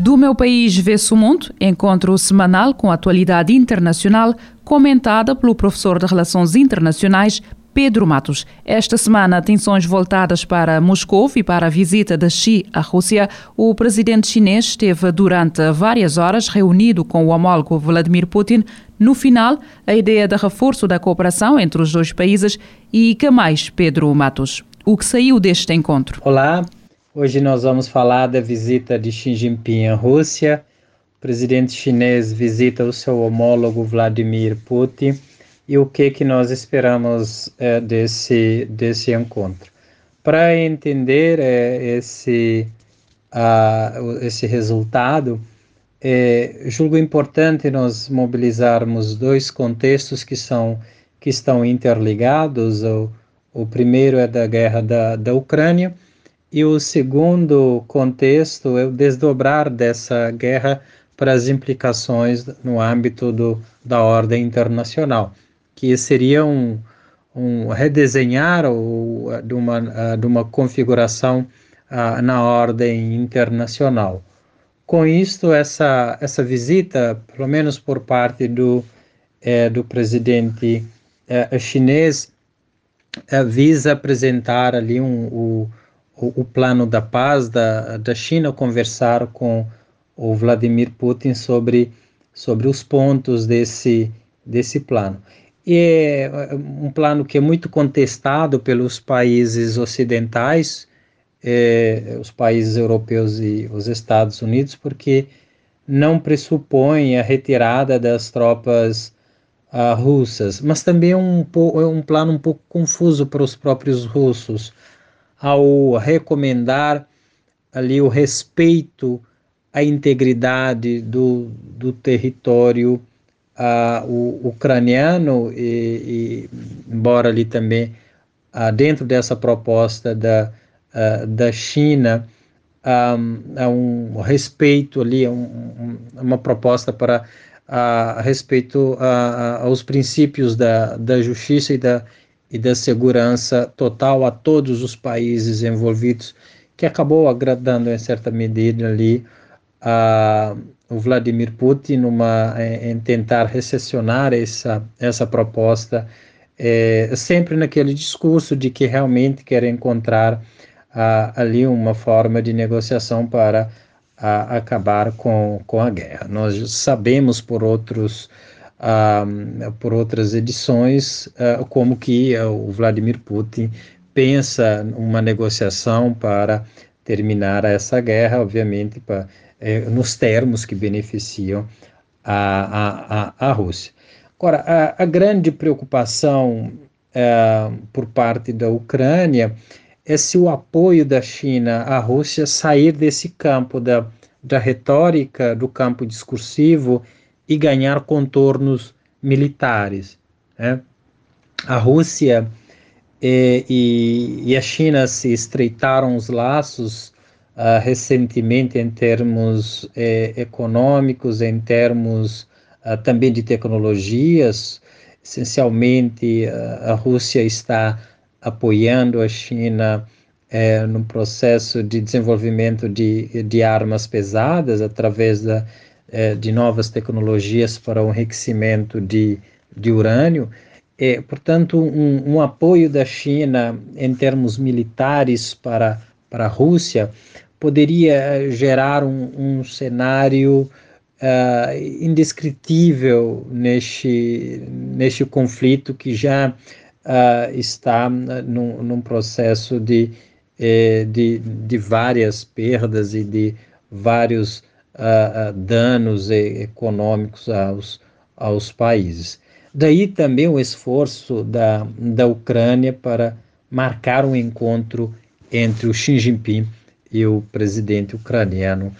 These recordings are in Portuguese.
Do meu país vê-se o mundo, encontro semanal com a atualidade internacional, comentada pelo professor de Relações Internacionais Pedro Matos. Esta semana, atenções voltadas para Moscou e para a visita de Xi à Rússia. O presidente chinês esteve durante várias horas reunido com o homólogo Vladimir Putin. No final, a ideia de reforço da cooperação entre os dois países. E que mais, Pedro Matos? O que saiu deste encontro? Olá, hoje nós vamos falar da visita de Xi Jinping à Rússia. O presidente chinês visita o seu homólogo Vladimir Putin e o que que nós esperamos é, desse desse encontro. Para entender é, esse uh, esse resultado, é, julgo importante nós mobilizarmos dois contextos que são que estão interligados. O, o primeiro é da guerra da, da Ucrânia e o segundo contexto é o desdobrar dessa guerra para as implicações no âmbito do, da ordem internacional que seria um, um redesenhar ou, de, uma, de uma configuração uh, na ordem internacional. Com isto, essa, essa visita, pelo menos por parte do, eh, do presidente eh, chinês, eh, visa apresentar ali um, o, o, plano da paz da, da China, conversar com o Vladimir Putin sobre, sobre os pontos desse, desse plano. É um plano que é muito contestado pelos países ocidentais, é, os países europeus e os Estados Unidos, porque não pressupõe a retirada das tropas uh, russas, mas também é um, é um plano um pouco confuso para os próprios russos, ao recomendar ali o respeito à integridade do, do território uh, o ucraniano, e, e, embora ali também uh, dentro dessa proposta da, uh, da China, um, um respeito ali, um, um, uma proposta para a respeito aos princípios da, da justiça e da, e da segurança total a todos os países envolvidos, que acabou agradando em certa medida ali a o Vladimir Putin numa, em, tentar recessionar essa, essa proposta, é, sempre naquele discurso de que realmente quer encontrar ali uma forma de negociação para a, acabar com, com a guerra. Nós sabemos por outros por outras edições como que o Vladimir Putin pensa uma negociação para terminar essa guerra, obviamente para é, nos termos que beneficiam a, a, a, Rússia. Agora, a, a grande preocupação é, por parte da Ucrânia é se o apoio da China à Rússia sair desse campo da, da retórica, do campo discursivo e ganhar contornos militares. Né? A Rússia e, e, e, a China se estreitaram os laços uh, recentemente em termos eh, econômicos, em termos uh, também de tecnologias. Essencialmente, uh, a Rússia está apoiando a China eh, no processo de desenvolvimento de, de armas pesadas através da, eh, de novas tecnologias para o enriquecimento de, de urânio. É, portanto, um, um, apoio da China em termos militares para, para a Rússia poderia eh, gerar um, um cenário uh, indescritível neste, neste conflito que já uh, está num, num processo de, eh, de, de várias perdas e de vários uh, danos econômicos aos, aos países. Daí também o esforço da, da Ucrânia para marcar um encontro entre o Xi Jinping e o presidente ucraniano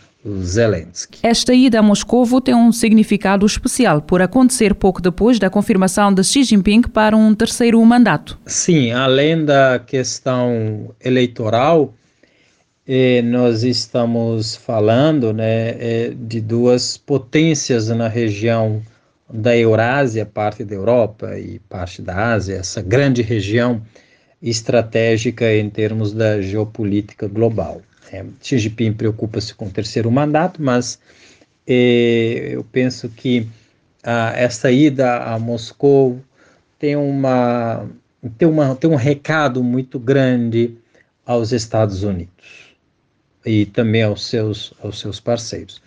Zelensky. Esta ida a Moscou tem um significado especial por acontecer pouco depois da confirmação de Xi Jinping para um terceiro mandato. Sim, além da questão eleitoral, nós estamos falando né, eh, de duas potências na região da Eurásia, parte da Europa e parte da Ásia, essa grande região estratégica em termos da geopolítica global. É, Xi Jinping preocupa-se com o terceiro mandato, mas é, eu penso que ah, essa ida a Moscou tem, uma, tem, uma, tem um recado muito grande aos Estados Unidos e também aos seus, aos seus parceiros.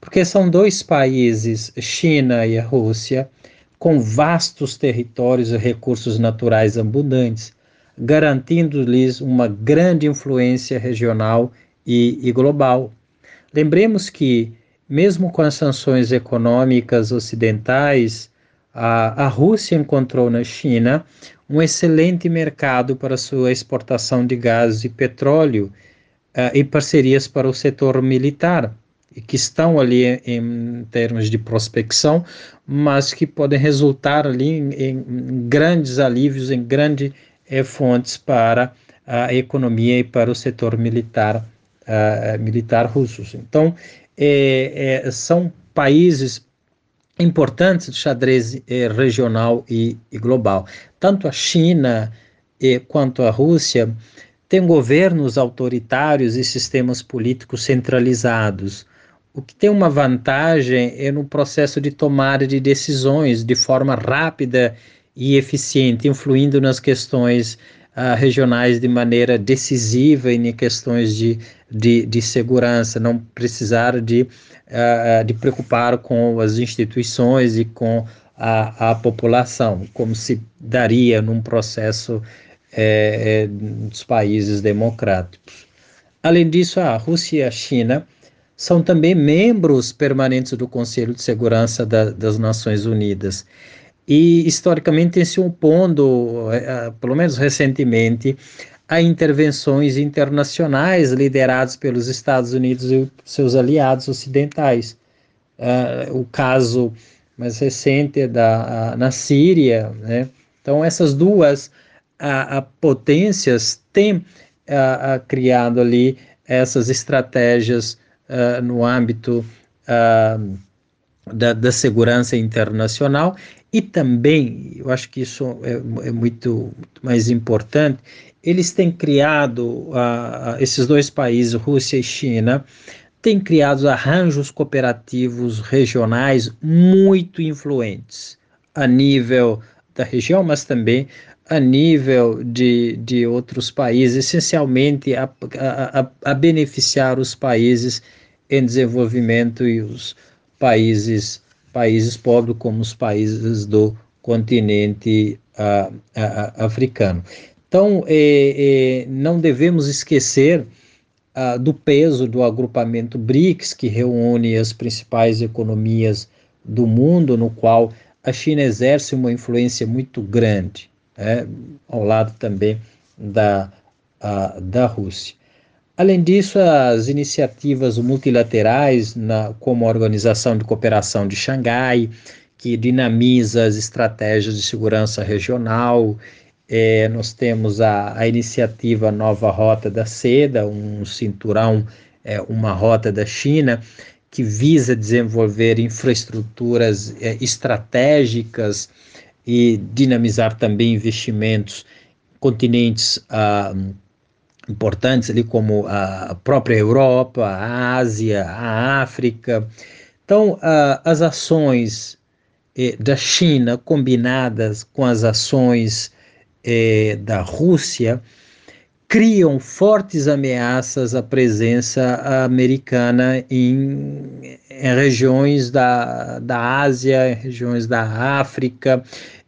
Porque são dois países, China e a Rússia, com vastos territórios e recursos naturais abundantes, garantindo-lhes uma grande influência regional e, e global. Lembremos que, mesmo com as sanções econômicas ocidentais, a, a Rússia encontrou na China um excelente mercado para sua exportação de gás e petróleo e parcerias para o setor militar, que estão ali em, termos de prospecção, mas que podem resultar ali em, em grandes alívios, em grandes é, fontes para a economia e para o setor militar, uh, militar russos. Então, é, é, são países importantes de xadrez é, regional e, e, global. Tanto a China quanto a Rússia têm governos autoritários e sistemas políticos centralizados. O que tem uma vantagem é no processo de tomada de decisões de forma rápida e eficiente, influindo nas questões uh, regionais de maneira decisiva e em questões de, de, de segurança, não precisar de, uh, de preocupar com as instituições e com a, a população, como se daria num processo é, dos países democráticos. Além disso, a Rússia e a China são também membros permanentes do Conselho de Segurança da, das Nações Unidas e historicamente tem se opondo, eh, pelo menos recentemente, a intervenções internacionais lideradas pelos Estados Unidos e seus aliados ocidentais. Uh, o caso mais recente é da na Síria, né? Então essas duas a, a potências têm a, criado ali essas estratégias uh, no âmbito uh, da, da segurança internacional. E também, eu acho que isso é, é muito, muito, mais importante, eles têm criado, uh, esses dois países, Rússia e China, têm criado arranjos cooperativos regionais muito influentes a nível da região, mas também a nível de, de outros países, essencialmente a, a, a beneficiar os países em desenvolvimento e os países países pobres como os países do continente uh, africano. Então, eh, eh, não devemos esquecer do peso do agrupamento BRICS, que reúne as principais economias do mundo, no qual a China exerce uma influência muito grande, né, ao lado também da, da Rússia. Além disso, as iniciativas multilaterais, na, como a Organização de Cooperação de Xangai, que dinamiza as estratégias de segurança regional, é, nós temos a, a, iniciativa Nova Rota da Seda, um cinturão, é, uma rota da China, que visa desenvolver infraestruturas é, estratégicas e dinamizar também investimentos continentes ah, importantes ali como a própria Europa, a Ásia, a África. Então, as ações eh, da China combinadas com as ações eh, da Rússia criam fortes ameaças à presença americana em, em regiões da, da Ásia, em regiões da África,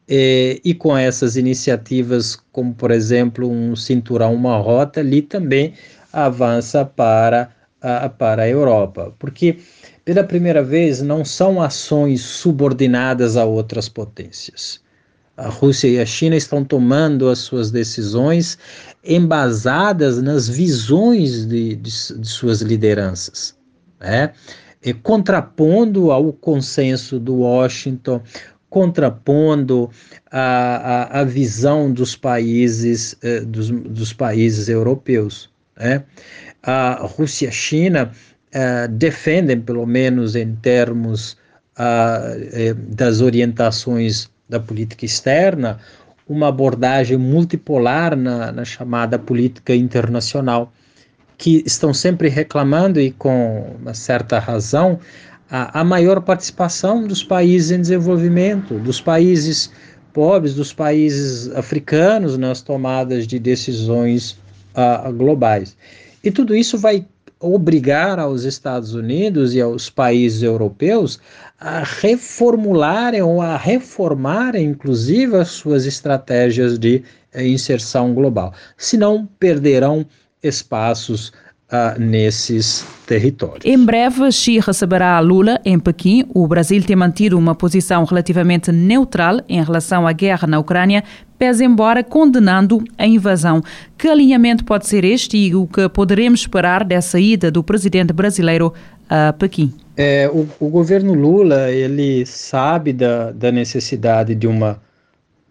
e, e com essas iniciativas, como por exemplo um cinturão, uma rota, ali também avança para a, para a Europa, porque pela primeira vez não são ações subordinadas a outras potências. a Rússia e a China estão tomando as suas decisões embasadas nas visões de, de, de suas lideranças, né? E contrapondo ao consenso do Washington, contrapondo a, a, a visão dos países, eh, dos, dos países europeus. Né? A Rússia e a China eh, defendem, pelo menos em termos ah, eh, das orientações da política externa, uma abordagem multipolar na, na chamada política internacional, que estão sempre reclamando, e com uma certa razão, a, a maior participação dos países em desenvolvimento, dos países pobres, dos países africanos nas tomadas de decisões uh, globais. E tudo isso vai obrigar aos Estados Unidos e aos países europeus a reformularem ou a reformarem, inclusive, as suas estratégias de eh, inserção global. Senão, perderão espaços uh, nesses territórios. Em breve, Xi receberá Lula em Pequim. O Brasil tem mantido uma posição relativamente neutral em relação à guerra na Ucrânia, pese embora condenando a invasão. Que alinhamento pode ser este e o que poderemos esperar dessa ida do presidente brasileiro a Pequim? É, o, o, governo Lula ele sabe da, da necessidade de uma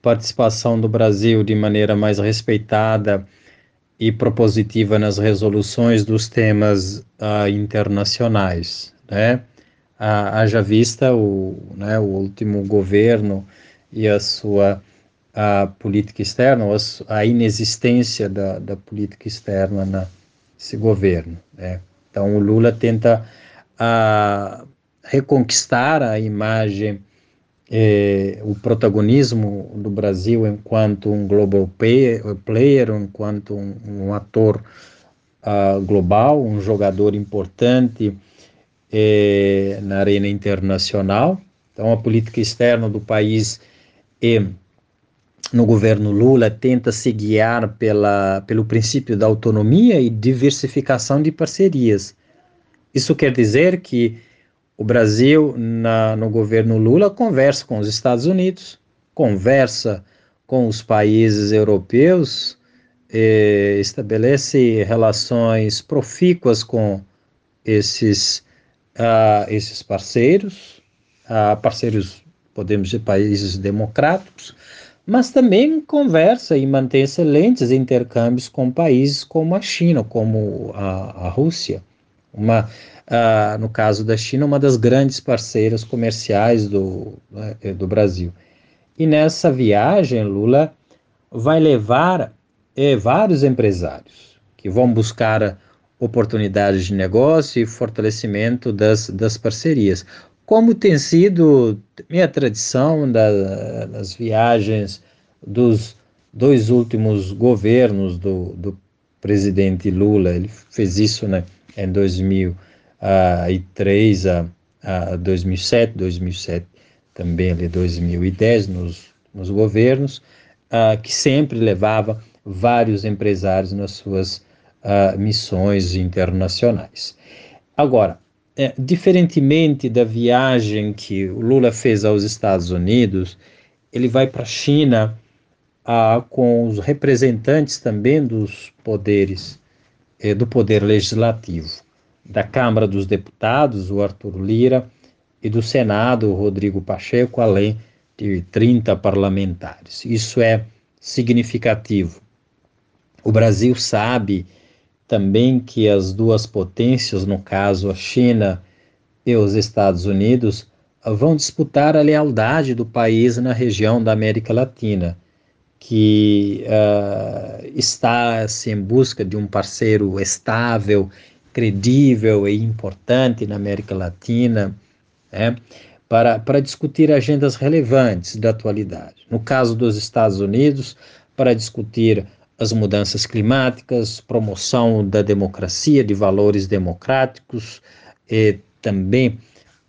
participação do Brasil de maneira mais respeitada e propositiva nas resoluções dos temas uh, internacionais, né? Uh, haja vista o, né, o último governo e a sua a política externa, ou a, inexistência da, da política externa nesse governo. Né? Então, o Lula tenta uh, reconquistar a imagem eh, o protagonismo do Brasil enquanto um global player, enquanto um, um ator uh, global, um jogador importante eh, na arena internacional. Então, a política externa do país e no governo Lula tenta se guiar pela, pelo princípio da autonomia e diversificação de parcerias. Isso quer dizer que o Brasil, na, no governo Lula, conversa com os Estados Unidos, conversa com os países europeus, estabelece relações profícuas com esses, uh, esses parceiros, uh, parceiros, podemos dizer, países democráticos, mas também conversa e mantém excelentes intercâmbios com países como a China, como a, a Rússia. Uma, uh, no caso da China, uma das grandes parceiras comerciais do, né, do Brasil. E nessa viagem, Lula vai levar eh, vários empresários que vão buscar oportunidades de negócio e fortalecimento das, das parcerias. Como tem sido minha tradição da, das viagens dos dois últimos governos do, do presidente Lula, ele fez isso né, em 2000 2003 a, a 2007, 2007 também ali 2010 nos, nos governos, uh, que sempre levava vários empresários nas suas uh, missões internacionais. Agora, é, diferentemente da viagem que o Lula fez aos Estados Unidos, ele vai para a China com os representantes também dos poderes, eh, do poder legislativo da Câmara dos Deputados, o Arthur Lira, e do Senado, o Rodrigo Pacheco, além de 30 parlamentares. Isso é significativo. O Brasil sabe também que as duas potências, no caso a China e os Estados Unidos, vão disputar a lealdade do país na região da América Latina, que uh, está assim, em busca de um parceiro estável credível e importante na América Latina, né, para, para discutir agendas relevantes da atualidade. No caso dos Estados Unidos, para discutir as mudanças climáticas, promoção da democracia, de valores democráticos, e também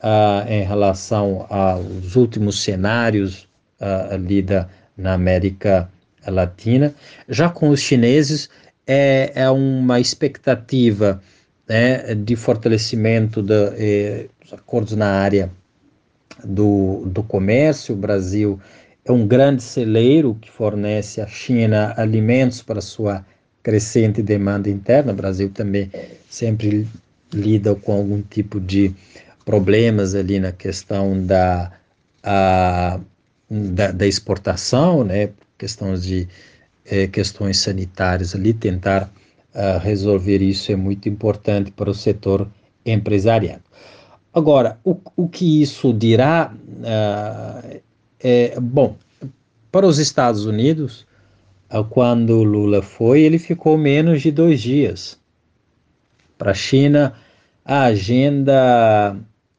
ah, em relação aos últimos cenários ah, ali da, na América Latina. Já com os chineses, é, é uma expectativa né, de fortalecimento da, eh, dos acordos na área do, do comércio. O Brasil é um grande celeiro que fornece à China alimentos para sua crescente demanda interna. O Brasil também sempre lida com algum tipo de problemas ali na questão da, a, da, da, exportação, né? questões de é, questões sanitárias ali, tentar uh, resolver isso é muito importante para o setor empresarial. Agora, o, o que isso dirá uh, é, bom, para os Estados Unidos, uh, quando Lula foi, ele ficou menos de dois dias. Para a China, a agenda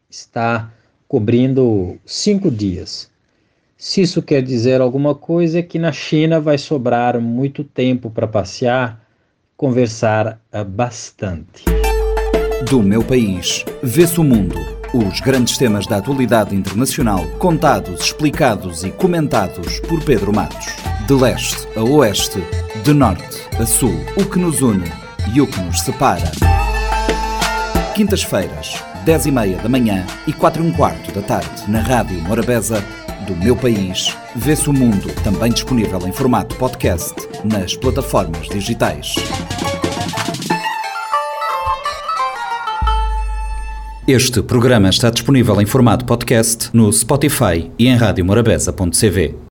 está cobrindo cinco dias. Se isso quer dizer alguma coisa, é que na China vai sobrar muito tempo para passear, conversar uh, bastante. Do meu país, vê-se o mundo. Os grandes temas da atualidade internacional, contados, explicados e comentados por Pedro Matos. De leste a oeste, de norte a sul, o que nos une e o que nos separa. Quintas-feiras, 10 e meia da manhã e 4 e um quarto da tarde, na Rádio Morabeza, do meu país, vê-se o mundo, também disponível em formato podcast nas plataformas digitais. Este programa está disponível em formato podcast no Spotify e em radiomorabeza.cv.